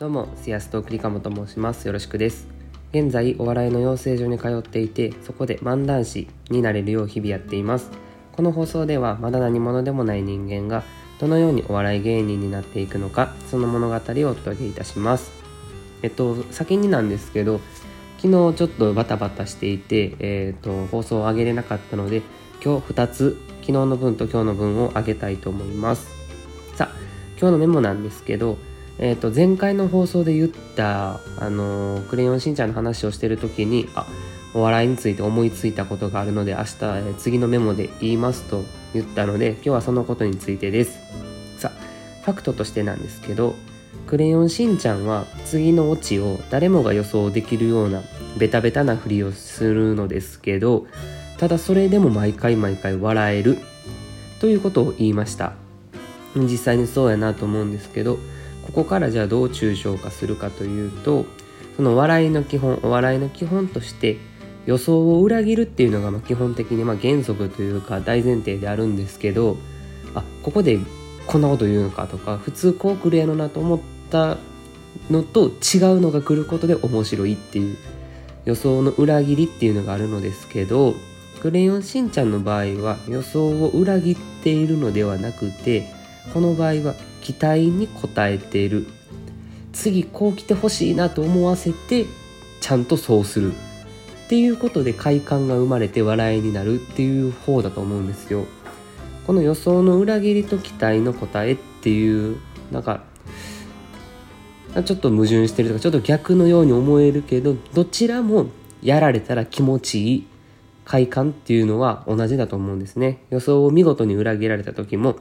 どうも、シアストークリカモと申します。よろしくです。現在、お笑いの養成所に通っていて、そこで漫談師になれるよう日々やっています。この放送では、まだ何者でもない人間が、どのようにお笑い芸人になっていくのか、その物語をお届けいたします。えっと、先になんですけど、昨日ちょっとバタバタしていて、えっと、放送を上げれなかったので、今日2つ、昨日の分と今日の分を上げたいと思います。さあ、今日のメモなんですけど、えー、と前回の放送で言った「あのクレヨンしんちゃん」の話をしてる時にあお笑いについて思いついたことがあるので明日、え次のメモで言いますと言ったので今日はそのことについてです。さあファクトとしてなんですけど「クレヨンしんちゃん」は次のオチを誰もが予想できるようなベタベタなふりをするのですけどただそれでも毎回毎回笑えるということを言いました。実際にそうやなと思うんですけどここからじゃあどう抽象化するかというとその笑いの基本お笑いの基本として予想を裏切るっていうのがま基本的にま原則というか大前提であるんですけどあここでこんなこと言うのかとか普通こう来るやろなと思ったのと違うのが来ることで面白いっていう予想の裏切りっていうのがあるのですけどクレヨンしんちゃんの場合は予想を裏切っているのではなくてこの場合は期待に応えている次こう来てほしいなと思わせてちゃんとそうするっていうことで快感が生まれて笑いになるっていう方だと思うんですよ。この予想の裏切りと期待の答えっていうなんかちょっと矛盾してるとかちょっと逆のように思えるけどどちらもやられたら気持ちいい快感っていうのは同じだと思うんですね。予想を見事に裏切られた時も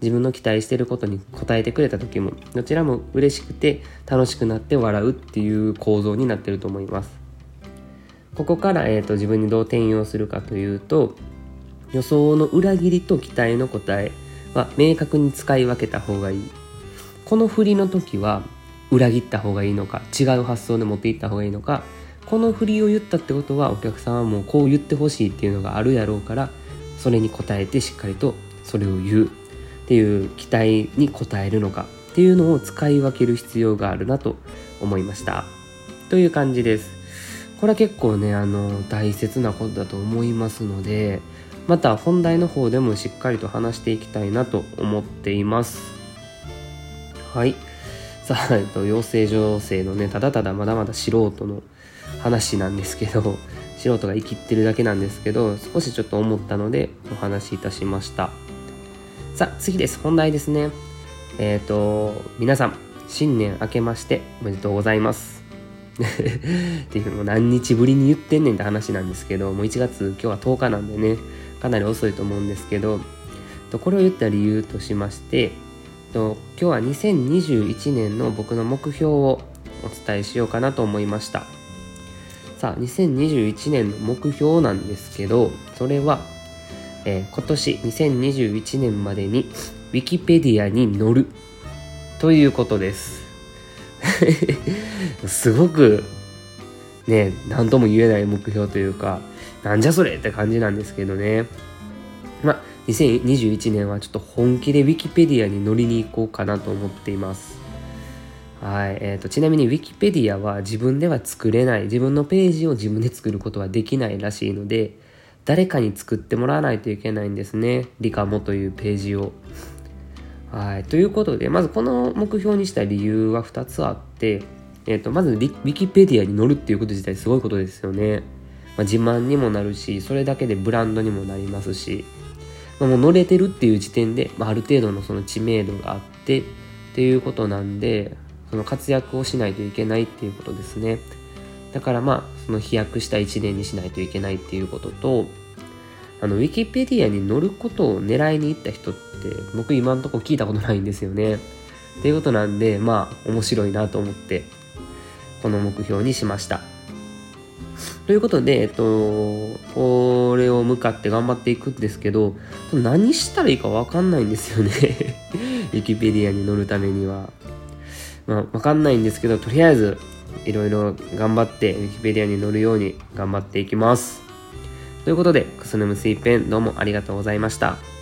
自分の期待してることに応えてくれた時もどちらも嬉しくて楽しくなって笑うっていう構造になってると思います。ここから、えー、と自分にどう転用するかというと予想の裏切りと期待の答えは明確に使い分けた方がいい。この振りの時は裏切った方がいいのか違う発想で持っていった方がいいのかこの振りを言ったってことはお客さんはもうこう言ってほしいっていうのがあるやろうからそれに応えてしっかりとそれを言う。っていう期待に応えるのかっていうのを使い分ける必要があるなと思いました。という感じです。これは結構ねあの大切なことだと思いますのでまた本題の方でもしっかりと話していきたいなと思っています。はい。さあ、えっと、養成所生のねただただまだまだ素人の話なんですけど素人が生きってるだけなんですけど少しちょっと思ったのでお話しいたしました。さあ次です。本題ですね。えっ、と皆さん新年明けましておめでとうございます。っていうのも何日ぶりに言ってんねんって話なんですけどもう1月今日は10日なんでねかなり遅いと思うんですけどこれを言った理由としましてと今日は2021年の僕の目標をお伝えしようかなと思いました。さあ2021年の目標なんですけどそれはえー今年2021年までにウィキペディアに載るということです。すごくね何とも言えない目標というかなんじゃそれって感じなんですけどね。ま2021年はちょっと本気でウィキペディアに乗りに行こうかなと思っています。はい、えー、とちなみにウィキペディアは自分では作れない。自分のページを自分で作ることはできないらしいので誰かに作ってもらわないといけないんですね。リカモというページを。はい。ということでまずこの目標にした理由は2つあって、えー、とまずリウィキペディアに載るっていうこと自体すごいことですよね、まあ、自慢にもなるしそれだけでブランドにもなりますし、まあ、もう乗れてるっていう時点で、まあ、ある程度のその知名度があってっていうことなんでその活躍をしないといけないっていうことですね。だからまあその飛躍した1年にしないといけないっていうこととあのウィキペディアに載ることを狙いに行った人って僕今んとこ聞いたことないんですよね。っていうことなんでまあ面白いなと思ってこの目標にしました。ということで、えっと、これを向かって頑張っていくんですけど何したらいいか分かんないんですよね。ウィキペディアに載るためには。まあ分かんないんですけどとりあえずいろいろ頑張ってウィキペディアに載るように頑張っていきますということで、くすぬむすいペンどうもありがとうございました。